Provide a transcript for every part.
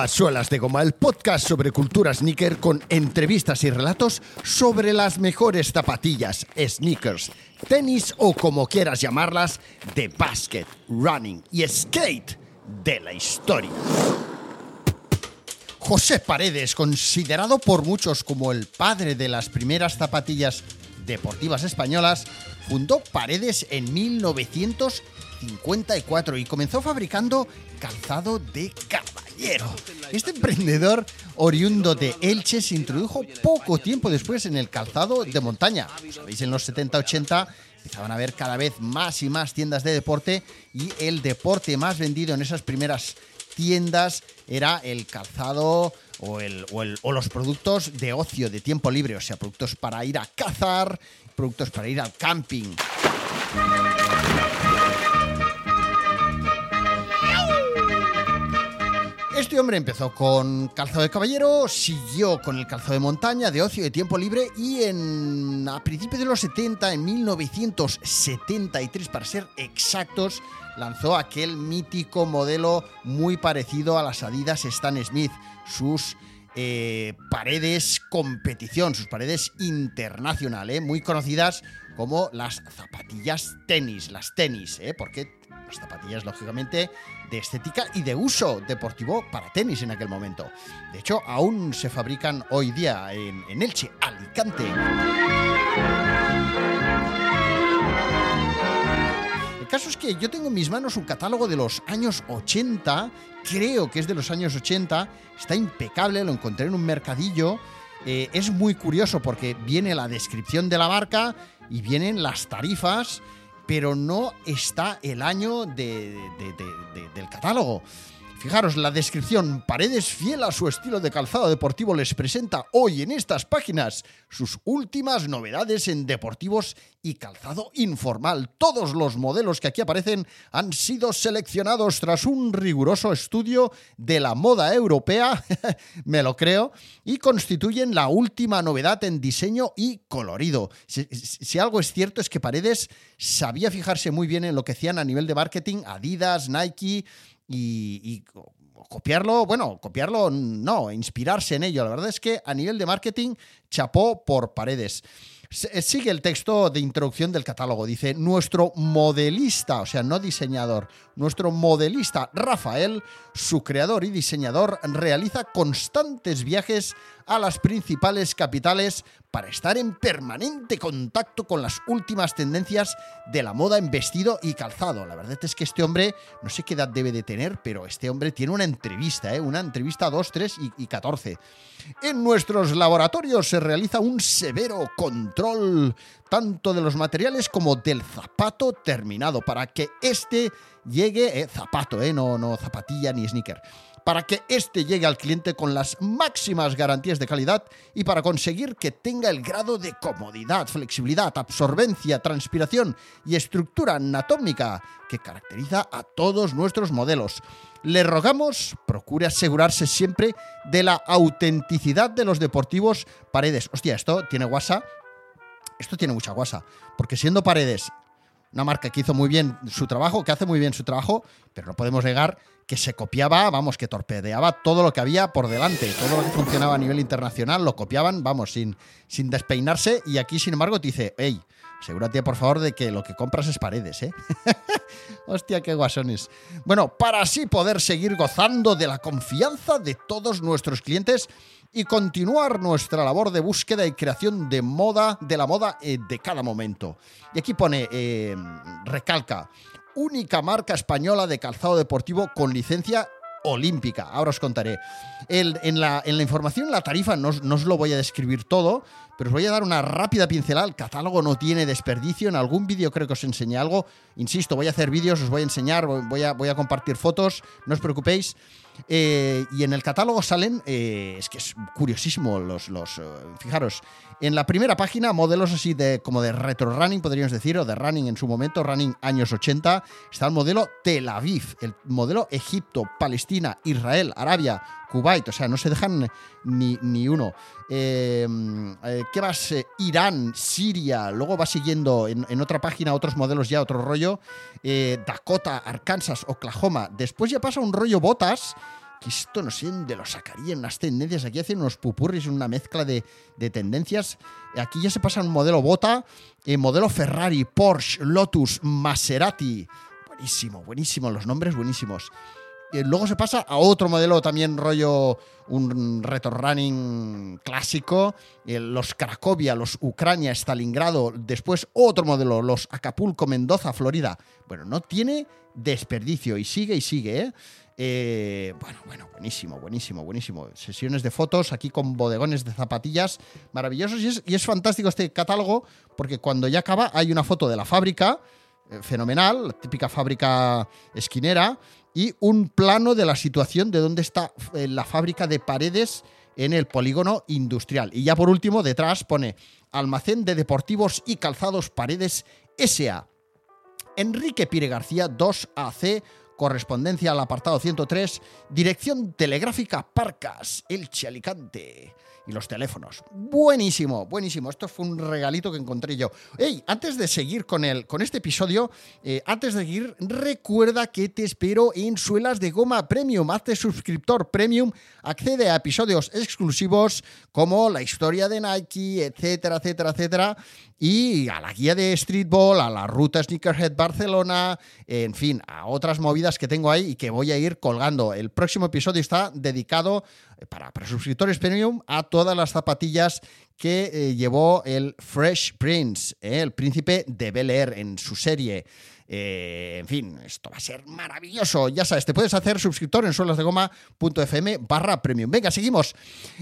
A Suelas de Goma, el podcast sobre cultura sneaker con entrevistas y relatos sobre las mejores zapatillas, sneakers, tenis o como quieras llamarlas, de basket, running y skate de la historia. José Paredes, considerado por muchos como el padre de las primeras zapatillas deportivas españolas, fundó Paredes en 1954 y comenzó fabricando calzado de Este emprendedor oriundo de Elche se introdujo poco tiempo después en el calzado de montaña. Sabéis, en los 70-80 empezaban a haber cada vez más y más tiendas de deporte y el deporte más vendido en esas primeras tiendas era el calzado o, los productos de ocio, de tiempo libre, o sea, productos para ir a cazar, productos para ir al camping. Hombre empezó con calzado de caballero, siguió con el calzado de montaña, de ocio, de tiempo libre y en, a principios de los 70, en 1973 para ser exactos, lanzó aquel mítico modelo muy parecido a las Adidas Stan Smith, sus eh, paredes competición, sus paredes internacionales, muy conocidas como las zapatillas tenis, las tenis, ¿eh? porque las zapatillas, lógicamente, de estética y de uso deportivo para tenis en aquel momento. De hecho, aún se fabrican hoy día en, Elche, Alicante. El caso es que yo tengo en mis manos un catálogo de los años 80, creo que es de los años 80, está impecable, lo encontré en un mercadillo. Eh, es muy curioso porque viene la descripción de la marca y vienen las tarifas pero no está el año de, de, de, del catálogo. Fijaros, la descripción, Paredes, fiel a su estilo de calzado deportivo, les presenta hoy en estas páginas sus últimas novedades en deportivos y calzado informal. Todos los modelos que aquí aparecen han sido seleccionados tras un riguroso estudio de la moda europea, me lo creo, y constituyen la última novedad en diseño y colorido. Si, algo es cierto es que Paredes sabía fijarse muy bien en lo que hacían a nivel de marketing Adidas, Nike, y, copiarlo, bueno, copiarlo no, inspirarse en ello. La verdad es que a nivel de marketing chapó por paredes. Sigue el texto de introducción del catálogo. Dice, nuestro modelista, o sea, no diseñador, nuestro modelista Rafael, su creador y diseñador, realiza constantes viajes a las principales capitales para estar en permanente contacto con las últimas tendencias de la moda en vestido y calzado. La verdad es que este hombre, no sé qué edad debe de tener, pero este hombre tiene una entrevista, ¿eh? una entrevista 2, 3 y, y 14. En nuestros laboratorios se realiza un severo control tanto de los materiales como del zapato terminado para que este llegue, eh, zapato, eh, no, no zapatilla ni sneaker, para que este llegue al cliente con las máximas garantías de calidad y para conseguir que tenga el grado de comodidad, flexibilidad, absorbencia, transpiración y estructura anatómica que caracteriza a todos nuestros modelos. Le rogamos, procure asegurarse siempre de la autenticidad de los deportivos paredes. Hostia, esto tiene guasa. Esto tiene mucha guasa. Porque siendo paredes una marca que hizo muy bien su trabajo, que hace muy bien su trabajo, pero no podemos negar que se copiaba, vamos, que torpedeaba todo lo que había por delante, todo lo que funcionaba a nivel internacional, lo copiaban, vamos, sin, sin despeinarse, y aquí, sin embargo, te dice, hey, asegúrate por favor de que lo que compras es paredes, ¿eh? Hostia, qué guasones. Bueno, para así poder seguir gozando de la confianza de todos nuestros clientes y continuar nuestra labor de búsqueda y creación de moda, de la moda eh, de cada momento. Y aquí pone, eh, recalca, única marca española de calzado deportivo con licencia olímpica. Ahora os contaré. En, la, en, la, información, la tarifa, no, os lo voy a describir todo, pero os voy a dar una rápida pincelada. El catálogo no tiene desperdicio. En algún vídeo creo que os enseñé algo. Insisto, voy a hacer vídeos, os voy a enseñar, voy a, compartir fotos, no os preocupéis. Eh, y en el catálogo salen, eh, es que es curiosísimo, los, los uh, fijaros, en la primera página, modelos así de como de retro running, podríamos decir, o de running en su momento, running años 80, está el modelo Tel Aviv, el modelo Egipto, Palestina, Israel, Arabia, Kuwait, o sea, no se dejan ni, ni uno. Eh, ¿Qué más? Irán, Siria, luego va siguiendo en, en, otra página otros modelos ya, otro rollo. Dakota, Arkansas, Oklahoma. Después ya pasa un rollo botas que esto no sé dónde lo sacarían unas tendencias. Aquí hacen unos pupurris, una mezcla de, tendencias. Aquí ya se pasa un modelo Bota, eh, modelo Ferrari, Porsche, Lotus, Maserati. Buenísimo, buenísimo, los nombres buenísimos. Y luego se pasa a otro modelo también rollo un retro running clásico, eh, los Cracovia, los Ucrania, Stalingrado, después otro modelo, los Acapulco, Mendoza, Florida. Bueno, no tiene desperdicio y sigue y sigue, ¿eh? Eh, bueno, bueno, buenísimo, buenísimo, buenísimo. Sesiones de fotos aquí con bodegones de zapatillas maravillosos. Y es, fantástico este catálogo porque cuando ya acaba hay una foto de la fábrica, eh, fenomenal, la típica fábrica esquinera, y un plano de la situación de dónde está eh, la fábrica de paredes en el polígono industrial. Y ya por último, detrás pone Almacén de Deportivos y Calzados Paredes SA. Enrique Pire García 2AC correspondencia al apartado 103, dirección telegráfica Parcas, Elche Alicante. Los teléfonos. Buenísimo, buenísimo. Esto fue un regalito que encontré yo. Hey, antes de seguir con, el, con este episodio, eh, antes de seguir, recuerda que te espero en Suelas de Goma Premium. Hazte suscriptor Premium, accede a episodios exclusivos como la historia de Nike, etcétera, etcétera, etcétera y a la guía de streetball, a la ruta Sneakerhead Barcelona, en fin, a otras movidas que tengo ahí y que voy a ir colgando. El próximo episodio está dedicado eh, para, suscriptores premium a todas las zapatillas que eh, llevó el Fresh Prince, eh, el príncipe de Bel Air en su serie. Eh, en fin, esto va a ser maravilloso. Ya sabes, te puedes hacer suscriptor en suelasdegoma.fm barra premium. Venga, seguimos.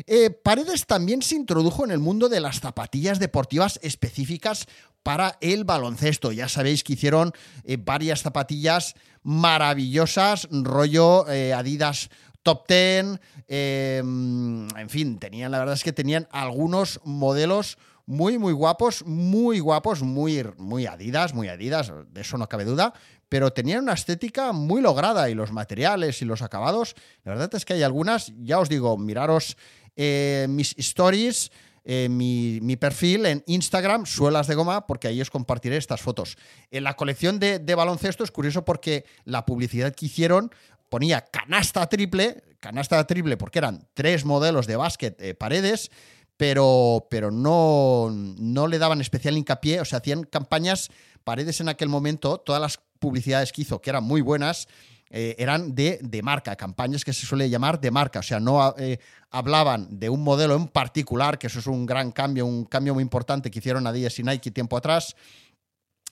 Eh, Paredes también se introdujo en el mundo de las zapatillas deportivas específicas para el baloncesto. Ya sabéis que hicieron eh, varias zapatillas maravillosas, rollo Adidas top 10, en fin, tenían, la verdad es que tenían algunos modelos muy, muy guapos, muy guapos, muy, muy adidas, muy adidas, de eso no cabe duda, pero tenían una estética muy lograda y los materiales y los acabados, la verdad es que hay algunas, ya os digo, miraros eh, mis stories, eh, mi, perfil en Instagram, Suelas de Goma, porque ahí os compartiré estas fotos. En la colección de, baloncesto es curioso porque la publicidad que hicieron ponía canasta triple, canasta triple porque eran tres modelos de básquet eh, paredes, pero, pero no, no le daban especial hincapié, o sea, hacían campañas, paredes en aquel momento, todas las publicidades que hizo, que eran muy buenas, eh, eran de, de, marca, campañas que se suele llamar de marca, o sea, no eh, hablaban de un modelo en particular, que eso es un gran cambio, un cambio muy importante que hicieron Adidas y Nike tiempo atrás,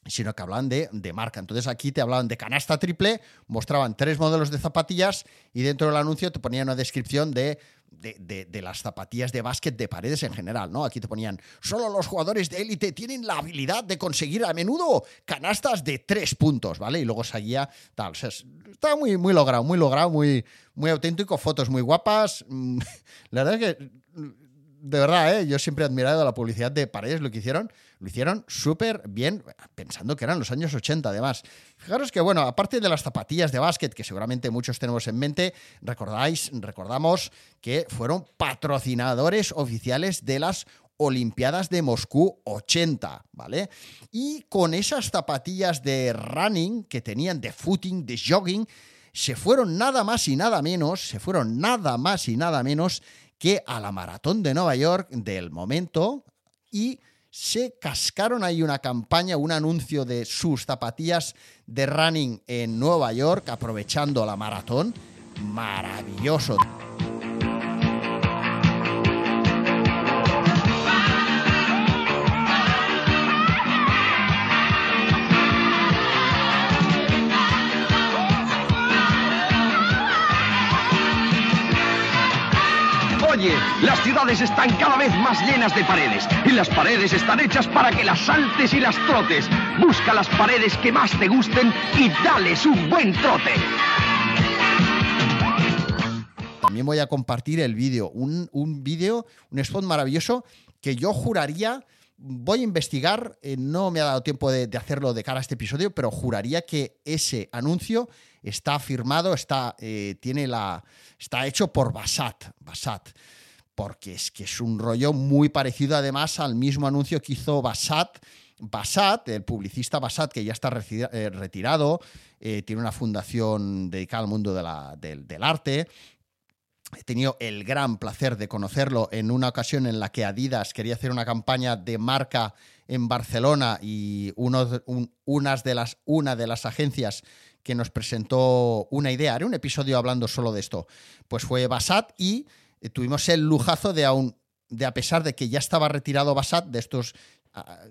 sino que hablaban de, de, marca. Entonces aquí te hablaban de canasta triple, mostraban tres modelos de zapatillas y dentro del anuncio te ponían una descripción de de, las zapatillas de básquet de paredes en general, ¿no? Aquí te ponían, solo los jugadores de élite tienen la habilidad de conseguir a menudo canastas de tres puntos, ¿vale? Y luego seguía tal. O sea, estaba muy, muy logrado, muy logrado, muy, muy auténtico, fotos muy guapas. Mm, la verdad es que de verdad, ¿eh? yo siempre he admirado la publicidad de Paredes, lo que hicieron, lo hicieron súper bien, pensando que eran los años 80 además. Fijaros que, bueno, aparte de las zapatillas de básquet, que seguramente muchos tenemos en mente, recordáis, recordamos que fueron patrocinadores oficiales de las Olimpiadas de Moscú 80, ¿vale? Y con esas zapatillas de running que tenían, de footing, de jogging, se fueron nada más y nada menos, se fueron nada más y nada menos que a la maratón de Nueva York del momento y se cascaron ahí una campaña, un anuncio de sus zapatillas de running en Nueva York aprovechando la maratón. Maravilloso. Las ciudades están cada vez más llenas de paredes y las paredes están hechas para que las saltes y las trotes. Busca las paredes que más te gusten y dales un buen trote. También voy a compartir el vídeo, un, vídeo, un spot maravilloso que yo juraría voy a investigar, eh, no me ha dado tiempo de, hacerlo de cara a este episodio, pero juraría que ese anuncio está firmado, está, eh, tiene la, está hecho por Basat, Basat, porque es que es un rollo muy parecido además al mismo anuncio que hizo Basat. Basat, el publicista Basat, que ya está eh, retirado, tiene una fundación dedicada al mundo del arte, he tenido el gran placer de conocerlo en una ocasión en la que Adidas quería hacer una campaña de marca en Barcelona y una de las agencias que nos presentó una idea, haré un episodio hablando solo de esto, pues fue Basat y eh, tuvimos el lujazo de aún, de a pesar de que ya estaba retirado Basat de estos ah,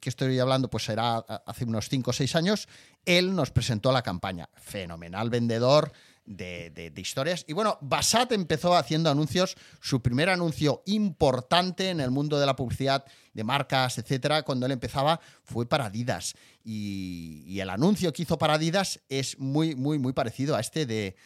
que estoy hablando, pues será hace unos 5 o 6 años, él nos presentó la campaña. Fenomenal vendedor, de, historias. Y bueno, Basat empezó haciendo anuncios, su primer anuncio importante en el mundo de la publicidad, de marcas, etcétera, cuando él empezaba, fue para Adidas. Y, el anuncio que hizo para Adidas es muy, muy, muy parecido a este de,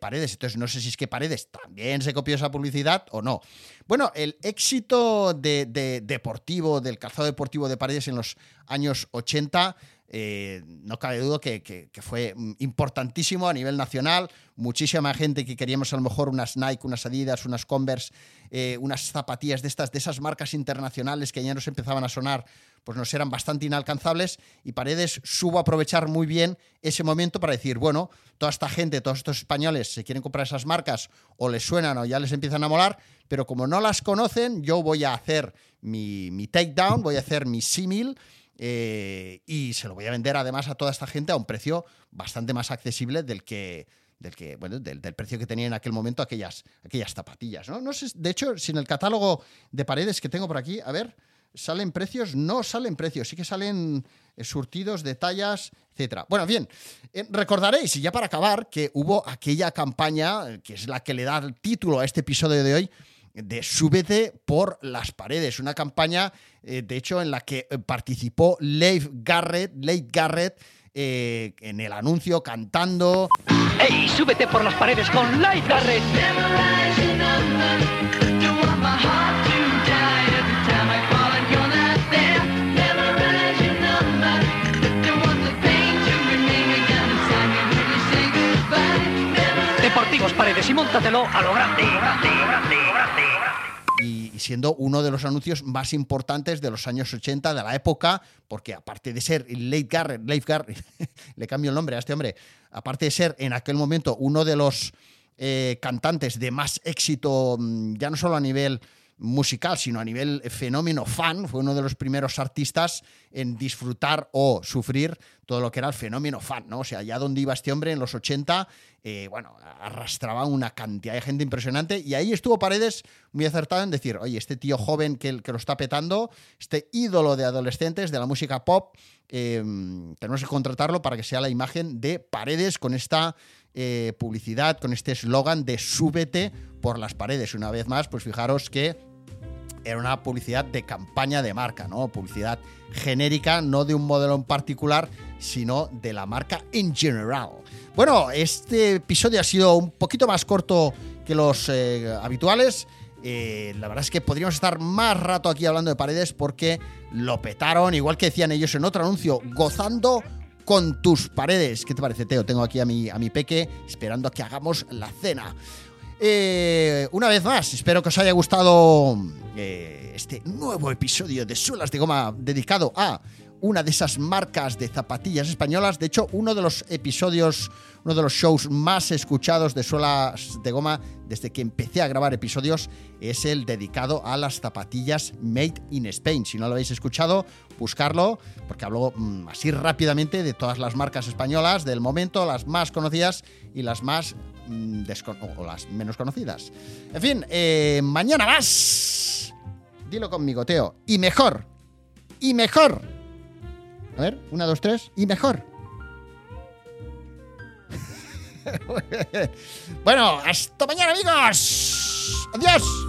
Paredes. Entonces, no sé si es que Paredes también se copió esa publicidad o no. Bueno, el éxito de, deportivo, del calzado deportivo de Paredes en los años 80 eh, no cabe duda que, fue importantísimo a nivel nacional. Muchísima gente que queríamos a lo mejor unas Nike, unas Adidas, unas Converse, eh, unas zapatillas de estas, de esas marcas internacionales que ya nos empezaban a sonar, pues nos eran bastante inalcanzables. Y Paredes supo aprovechar muy bien ese momento para decir, bueno, toda esta gente, todos estos españoles se quieren comprar esas marcas o les suenan o ya les empiezan a molar, pero como no las conocen, yo voy a hacer mi, mi takedown, voy a hacer mi símil eh, y se lo voy a vender además a toda esta gente a un precio bastante más accesible del que, del que bueno, del, precio que tenía en aquel momento aquellas, aquellas zapatillas. ¿no? no sé, de hecho, si en el catálogo de paredes que tengo por aquí, a ver, ¿salen precios? No salen precios, sí que salen eh, surtidos de tallas, etcétera. Bueno, bien, eh, recordaréis, y ya para acabar, que hubo aquella campaña, que es la que le da el título a este episodio de hoy, de Súbete por las paredes, una campaña, eh, de hecho, en la que eh, participó Leif Garrett, Leif Garrett, eh, en el anuncio cantando. ¡Ey, súbete por las paredes con Leif Garrett! Paredes y montatelo a lo grande, y siendo uno de los anuncios más importantes de los años 80 de la época, porque aparte de ser Leif Garrett, Garrett, le cambio el nombre a este hombre, aparte de ser en aquel momento uno de los eh, cantantes de más éxito, mm, ya no solo a nivel musical, sino a nivel fenómeno fan. Fue uno de los primeros artistas en disfrutar o sufrir todo lo que era el fenómeno fan, ¿no? O sea, allá donde iba este hombre en los 80, eh, bueno, arrastraba una cantidad de gente impresionante y ahí estuvo Paredes muy acertado en decir, oye, este tío joven que, que lo está petando, este ídolo de adolescentes de la música pop, eh, tenemos que contratarlo para que sea la imagen de Paredes con esta eh, publicidad, con este eslogan de súbete por las paredes. Una vez más, pues fijaros que era una publicidad de campaña de marca, ¿no? Publicidad genérica, no de un modelo en particular, sino de la marca en general. Bueno, este episodio ha sido un poquito más corto que los eh, habituales. Eh, la verdad es que podríamos estar más rato aquí hablando de paredes porque lo petaron, igual que decían ellos en otro anuncio, gozando con tus paredes. ¿Qué te parece, Teo? Tengo aquí a mi, a mi peque esperando a que hagamos la cena. Eh, una vez más, espero que os haya gustado eh, este nuevo episodio de Suelas de Goma dedicado a una de esas marcas de zapatillas españolas. De hecho, uno de los episodios, uno de los shows más escuchados de Suelas de Goma desde que empecé a grabar episodios es el dedicado a las zapatillas Made in Spain. Si no lo habéis escuchado, buscarlo, porque hablo mm, así rápidamente de todas las marcas españolas del momento, las más conocidas y las más o las menos conocidas. En fin, eh, mañana más. Dilo conmigo, Teo. Y mejor. Y mejor. A ver, una, dos, tres, y mejor. bueno, hasta mañana amigos. Adiós.